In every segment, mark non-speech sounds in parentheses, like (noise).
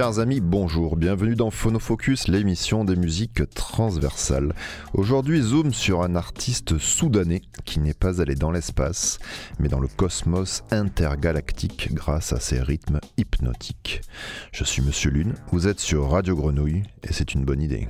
Chers amis, bonjour, bienvenue dans Phonofocus, l'émission des musiques transversales. Aujourd'hui, zoom sur un artiste soudanais qui n'est pas allé dans l'espace, mais dans le cosmos intergalactique grâce à ses rythmes hypnotiques. Je suis Monsieur Lune, vous êtes sur Radio Grenouille et c'est une bonne idée.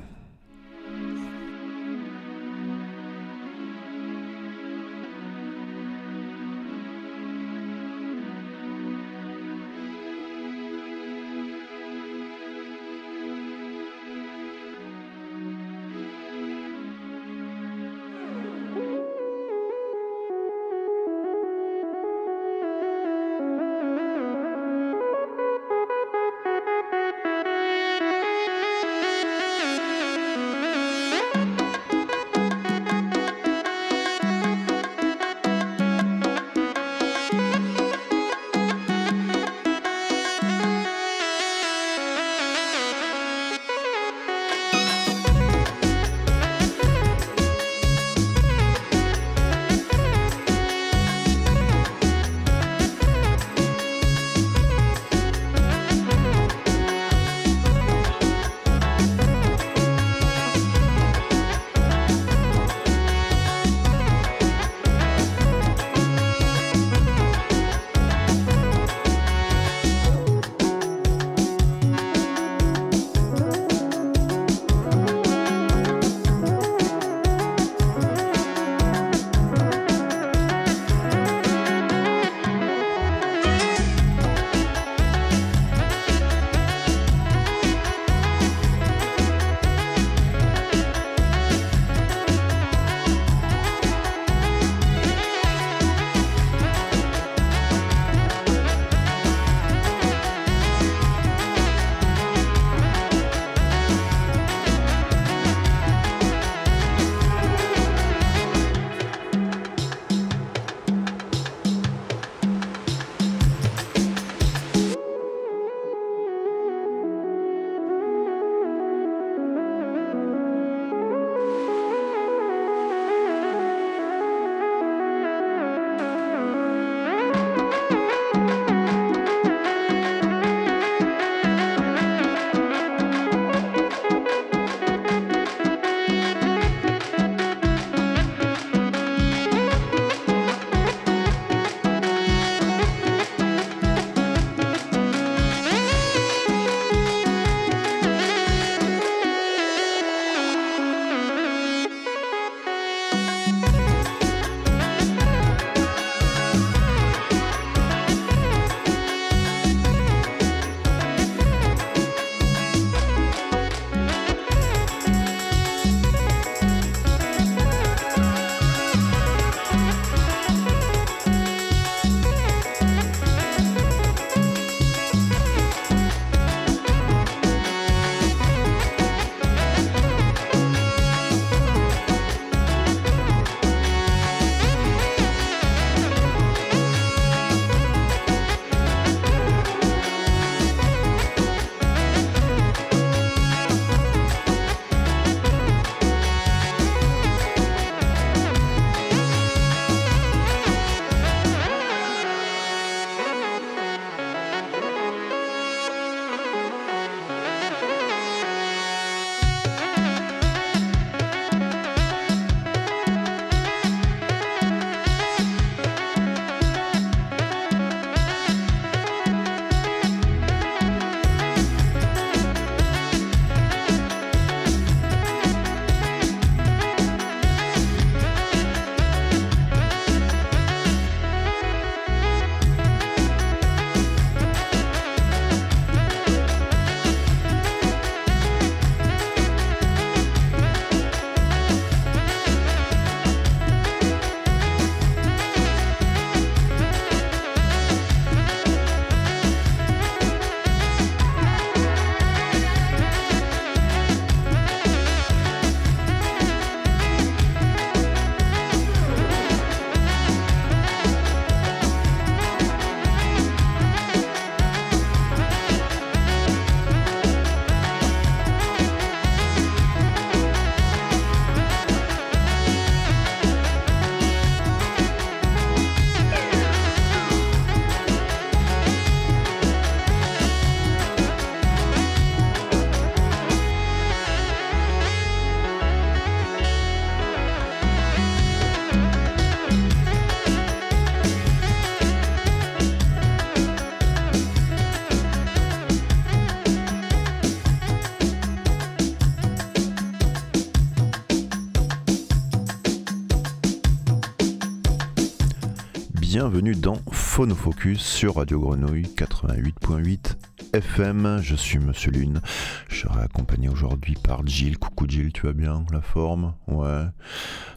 Bienvenue dans Phonofocus sur Radio Grenouille 88.8 FM. Je suis Monsieur Lune. Je serai accompagné aujourd'hui par Jill. Coucou Jill, tu vas bien La forme? Ouais.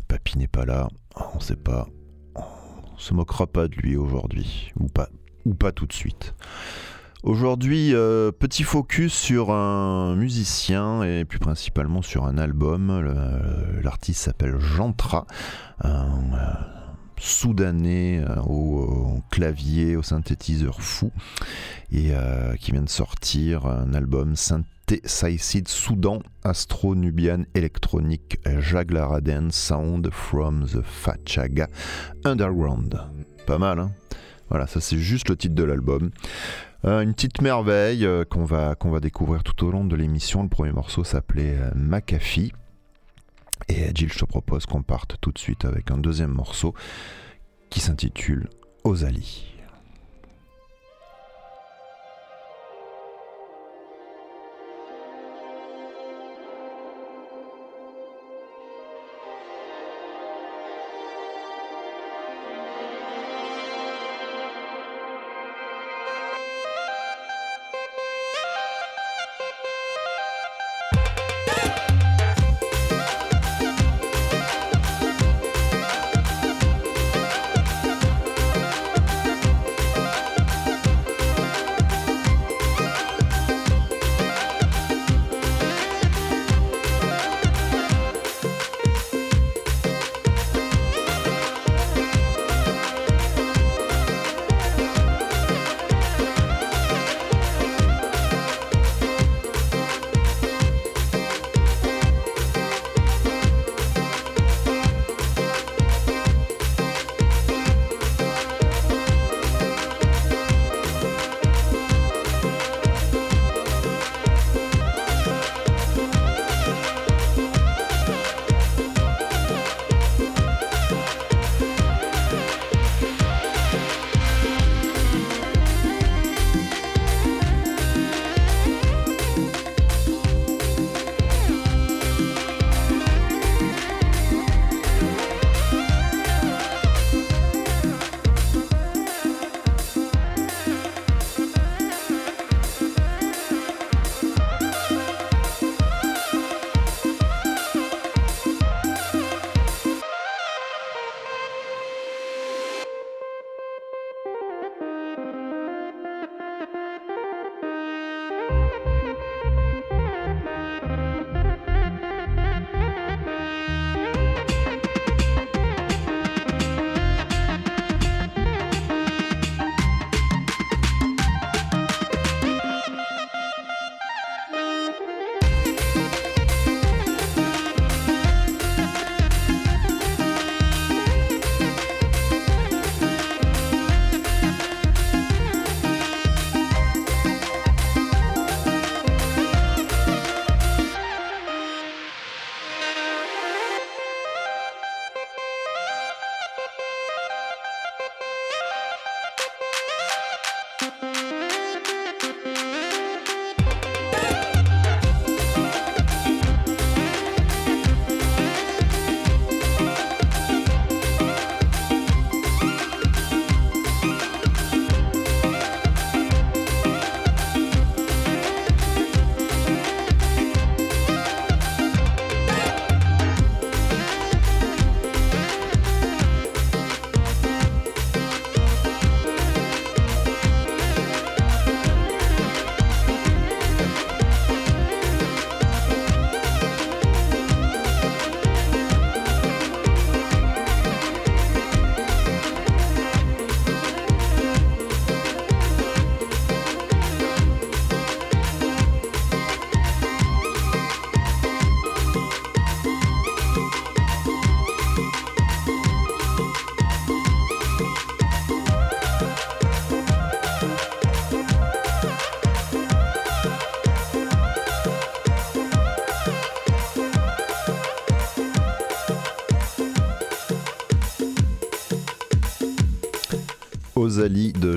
Papy n'est pas là. On sait pas. On se moquera pas de lui aujourd'hui. Ou pas, ou pas tout de suite. Aujourd'hui, euh, petit focus sur un musicien et plus principalement sur un album. L'artiste s'appelle Jantra, un euh, soudanais euh, au, clavier, au synthétiseur fou, et qui vient de sortir un album Synthesized Soudan Astro-Nubian Electronic Jaglaraden Sound from the Fachaga Underground. Pas mal, hein Voilà, ça c'est juste le titre de l'album. Euh, une petite merveille euh, qu'on va, qu'on va découvrir tout au long de l'émission. Le premier morceau s'appelait euh, McAfee. Et Jill, je te propose qu'on parte tout de suite avec un deuxième morceau qui s'intitule Ozali.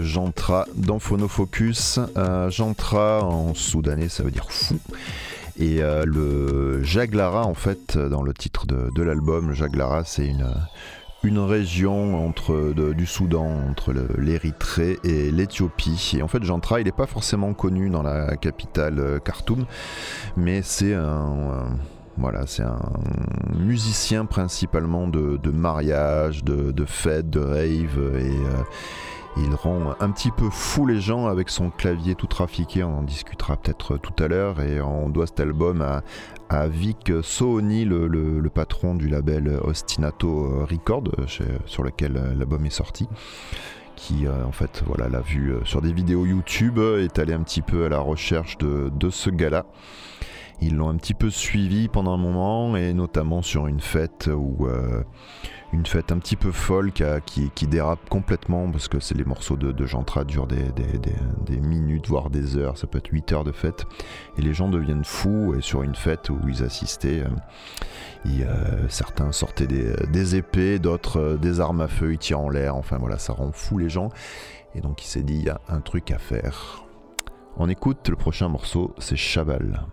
Jantra dans Phonofocus. Euh, Jantra en soudanais ça veut dire fou. Et euh, le Jaglara en fait dans le titre de, l'album, Jaglara c'est une, région entre du Soudan, entre l'Érythrée et l'Éthiopie. Et en fait, Jantra, il n'est pas forcément connu dans la capitale euh, Khartoum, mais c'est un, voilà, c'est un musicien principalement de, mariage, de, de fêtes, de rave et il rend un petit peu fou les gens avec son clavier tout trafiqué, on en discutera peut-être tout à l'heure, et on doit cet album à, Vic Sohoni, le, patron du label Ostinato Record, sur lequel l'album est sorti qui euh, en fait voilà l'a vu euh, sur des vidéos YouTube est allé un petit peu à la recherche de, ce gars-là. Ils l'ont un petit peu suivi pendant un moment et notamment sur une fête où euh, une fête un petit peu folle qui, dérape complètement parce que c'est les morceaux de, de Jantra durent des, minutes voire des heures, ça peut être 8 heures de fête et les gens deviennent fous et sur une fête où ils assistaient, euh, certains sortaient des, épées, d'autres euh, des armes à feu, ils tirent en l'air, enfin voilà ça rend fou les gens et donc il s'est dit il y a un truc à faire. On écoute le prochain morceau, c'est Chabal.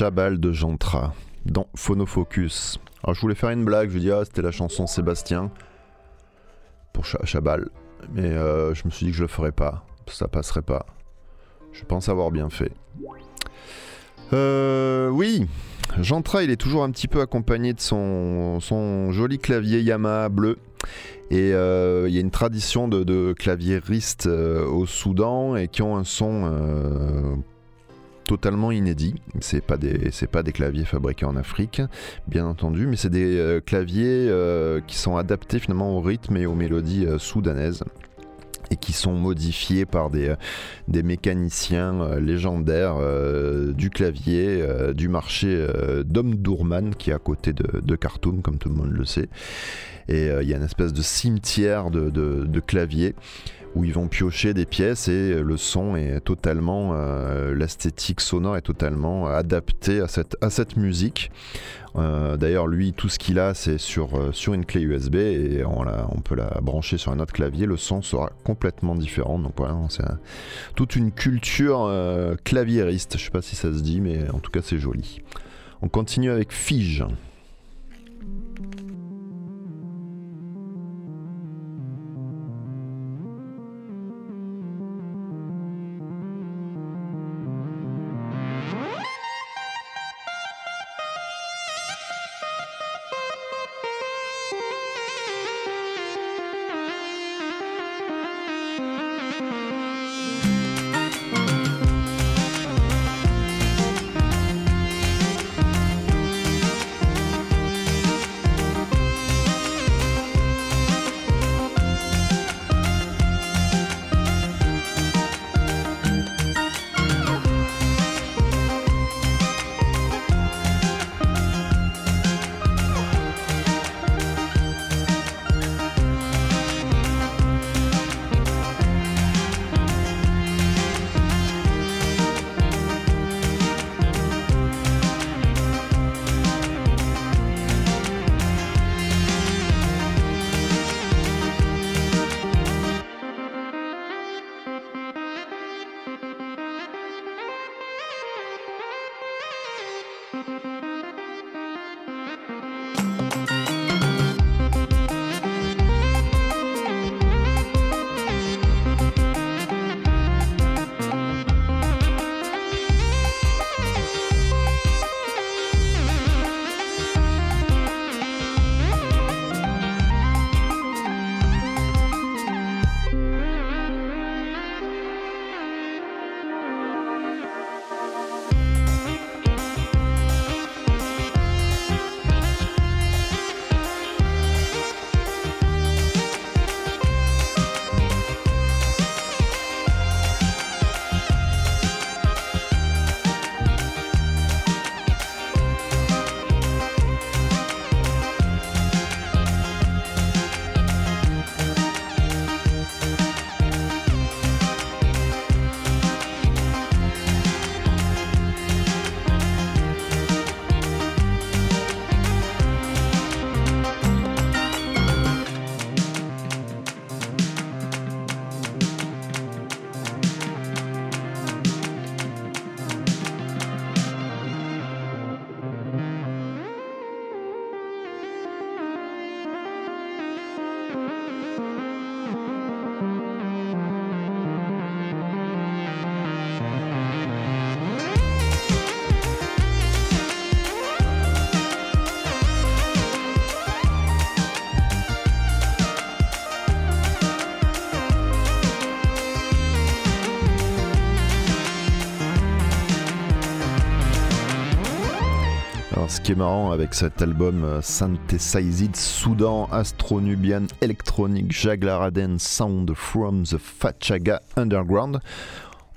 Chabal de Jantra dans Phonofocus. Alors je voulais faire une blague, je dis ah c'était la chanson Sébastien pour Chabal, mais euh, je me suis dit que je le ferais pas, ça passerait pas. Je pense avoir bien fait. Euh, oui, Jantra il est toujours un petit peu accompagné de son, joli clavier Yamaha bleu. Et euh, il y a une tradition de, de claviéristes au Soudan et qui ont un son totalement inédit. C'est pas des claviers fabriqués en Afrique, bien entendu, mais c'est des euh, claviers euh, qui sont adaptés finalement au rythme et aux mélodies euh, soudanaises et qui sont modifiés par des, mécaniciens légendaires du clavier du marché d'Omdurman qui est à côté de, Khartoum comme tout le monde le sait et il y a une espèce de cimetière de, de, claviers où ils vont piocher des pièces et le son est totalement, euh, l'esthétique sonore est totalement adaptée à cette, à cette musique. Euh, d'ailleurs, lui, tout ce qu'il a, c'est sur, euh, sur une clé USB et on, on, peut la brancher sur un autre clavier. Le son sera complètement différent. Donc voilà, c'est toute une culture claviériste. Je sais pas si ça se dit, mais en tout cas, c'est joli. On continue avec Fige. Marrant avec cet album euh, Synthesized Soudan Astronubian Electronic Jaglaraden Sound from the Fachaga Underground.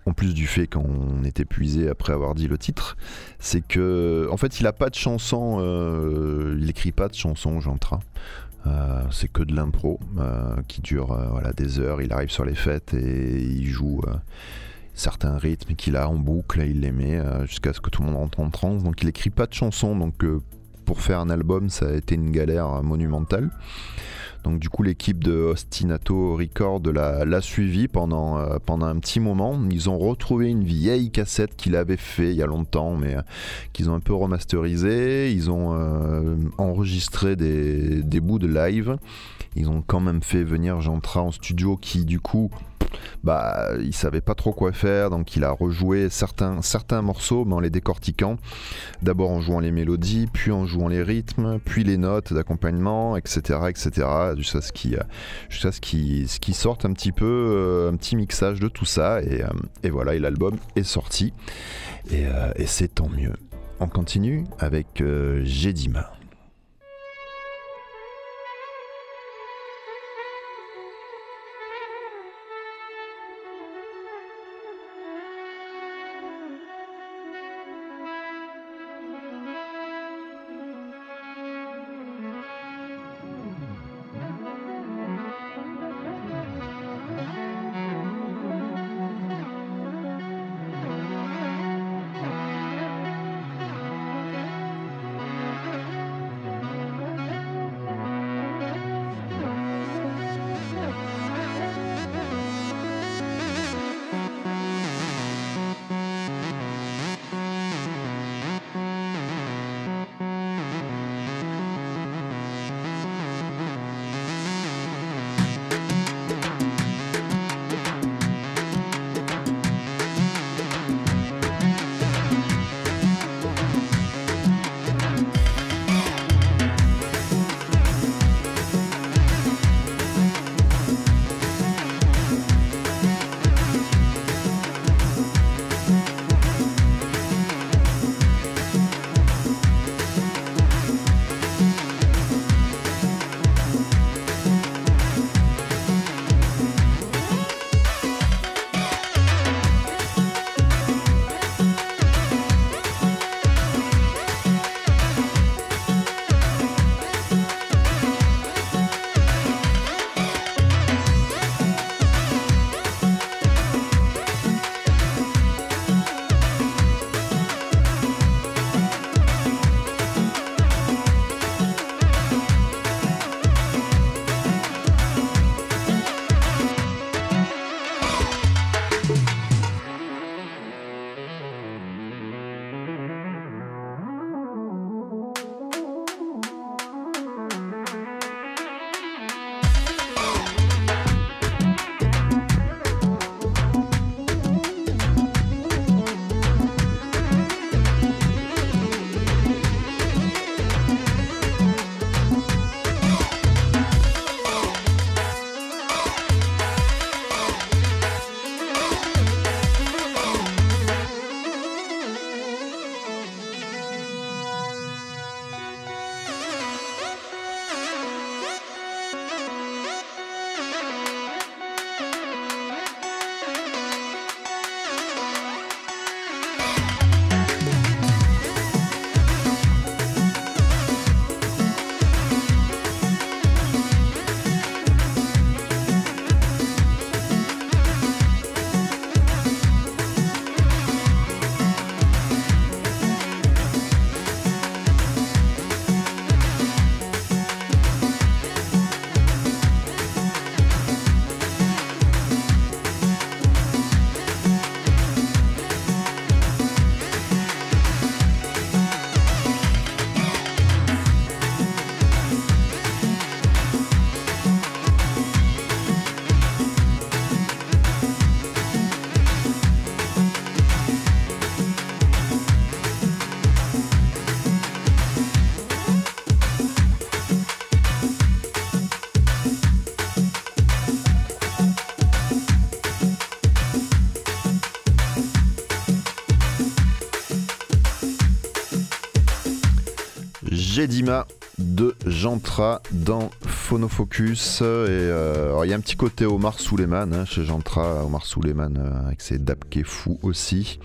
En plus du fait qu'on est épuisé après avoir dit le titre, c'est que en fait il a pas de chanson, euh, il écrit pas de chanson, j'entre. Euh, c'est que de l'impro qui dure voilà des heures. Il arrive sur les fêtes et il joue certains rythmes qu'il a en boucle, il les met euh, jusqu'à ce que tout le monde rentre en transe. Donc il écrit pas de chansons, donc euh, pour faire un album, ça a été une galère monumentale. Donc du coup l'équipe de Ostinato Record l'a suivi pendant, euh, pendant un petit moment. Ils ont retrouvé une vieille cassette qu'il avait fait il y a longtemps, mais qu'ils ont un peu remasterisé. Ils ont enregistré des, des bouts de live. Ils ont quand même fait venir Jantra en studio qui du coup bah, il savait pas trop quoi faire, donc il a rejoué certains, certains morceaux, mais en les décortiquant. D'abord en jouant les mélodies, puis en jouant les rythmes, puis les notes d'accompagnement, etc., etc. Jusqu'à ce qui, jusqu'à ce qui, ce qui un petit peu, euh, un petit mixage de tout ça, et, euh, voilà, et l'album est sorti, et, euh, et c'est tant mieux. On continue avec Jedima. Jedima de Jantra dans Phonofocus. Et euh, il y a un petit côté Omar Suleiman hein, chez Jantra, Omar Suleiman euh, avec ses dabke fou aussi.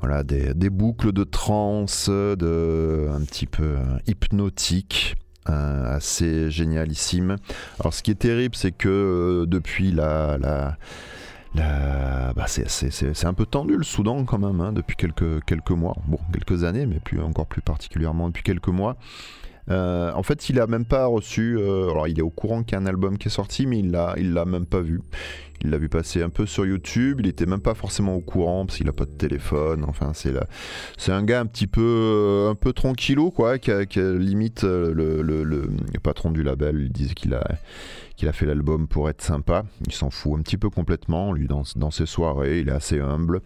Voilà, des, boucles de trance, de, un petit peu euh, hypnotique. assez génialissime. Alors ce qui est terrible, c'est que depuis la, la bah c'est un peu tendu le Soudan quand même, hein, depuis quelques, mois. Bon, quelques années, mais encore plus particulièrement depuis quelques mois. en fait, il a même pas reçu. alors, il est au courant qu'il y a un album qui est sorti, mais il l'a, il l'a même pas vu. Il l'a vu passer un peu sur YouTube. Il était même pas forcément au courant parce qu'il a pas de téléphone. Enfin, c'est c'est un gars un petit peu, euh, un peu tranquillou quoi, qui, limite euh, le, le, patron du label. Il disait qu'il a, qu'il a fait l'album pour être sympa. Il s'en fout un petit peu complètement. Lui, dans, dans ses soirées, il est assez humble.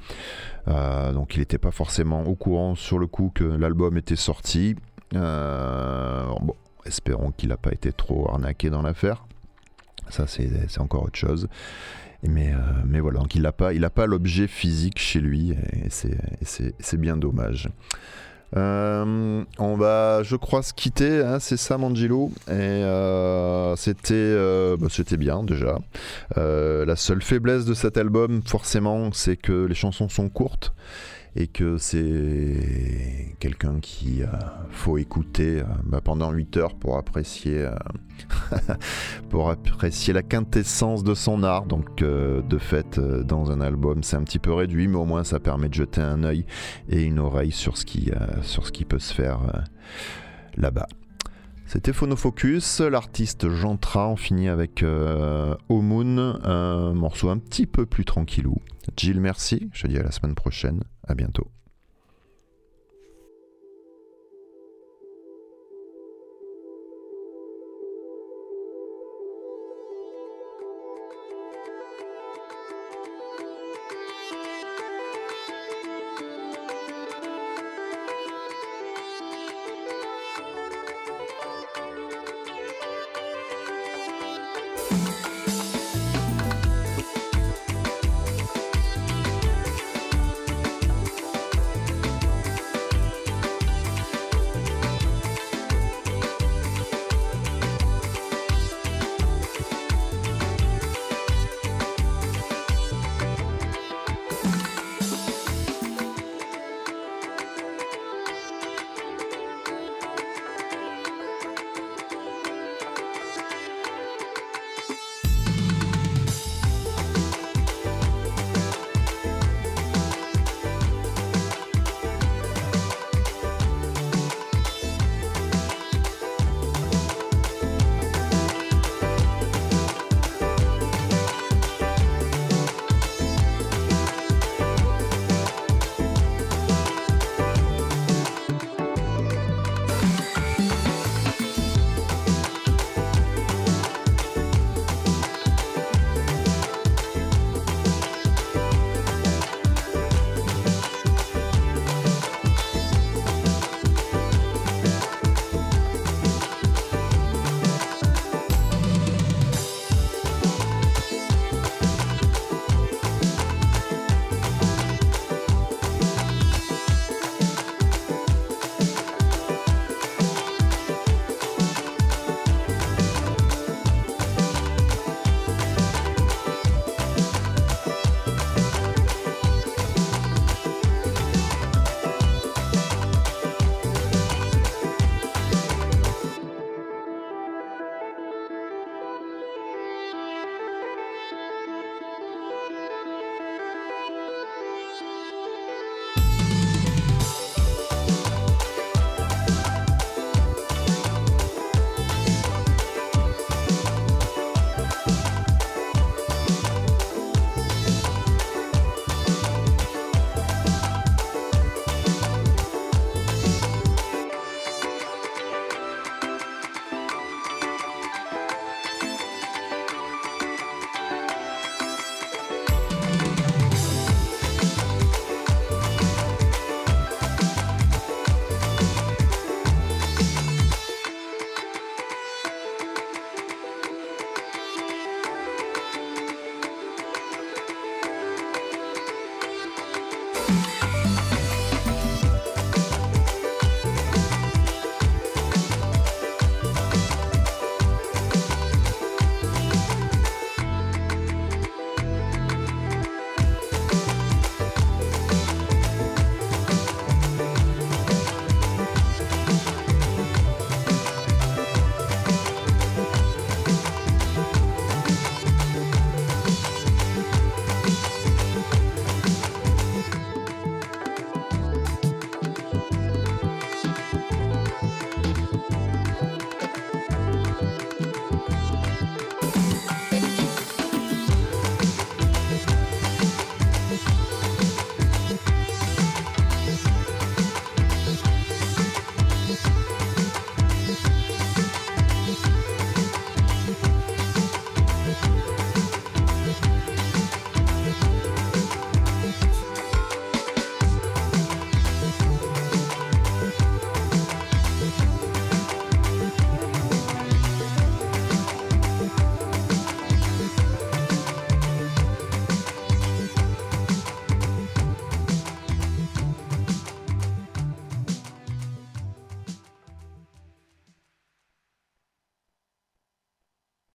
Euh, donc, il n'était pas forcément au courant sur le coup que l'album était sorti. bon, espérons qu'il n'a pas été trop arnaqué dans l'affaire. Ça, c'est encore autre chose. Mais, euh, mais voilà, donc il n'a pas l'objet physique chez lui, et c'est bien dommage. Euh, on va, je crois, se quitter. Hein, c'est ça, Mangelo. Et euh, c'était, bah, c'était bien déjà. la seule faiblesse de cet album, forcément, c'est que les chansons sont courtes et que c'est quelqu'un qui faut écouter bah, pendant 8 heures pour apprécier (laughs) pour apprécier la quintessence de son art. Donc, euh, de fait, euh, dans un album, c'est un petit peu réduit, mais au moins ça permet de jeter un œil et une oreille sur ce qui, euh, sur ce qui peut se faire là-bas. C'était Phonofocus, l'artiste Jean Tra, on finit avec euh, Moon, un morceau un petit peu plus tranquillou. Jill, merci, je te dis à la semaine prochaine, à bientôt.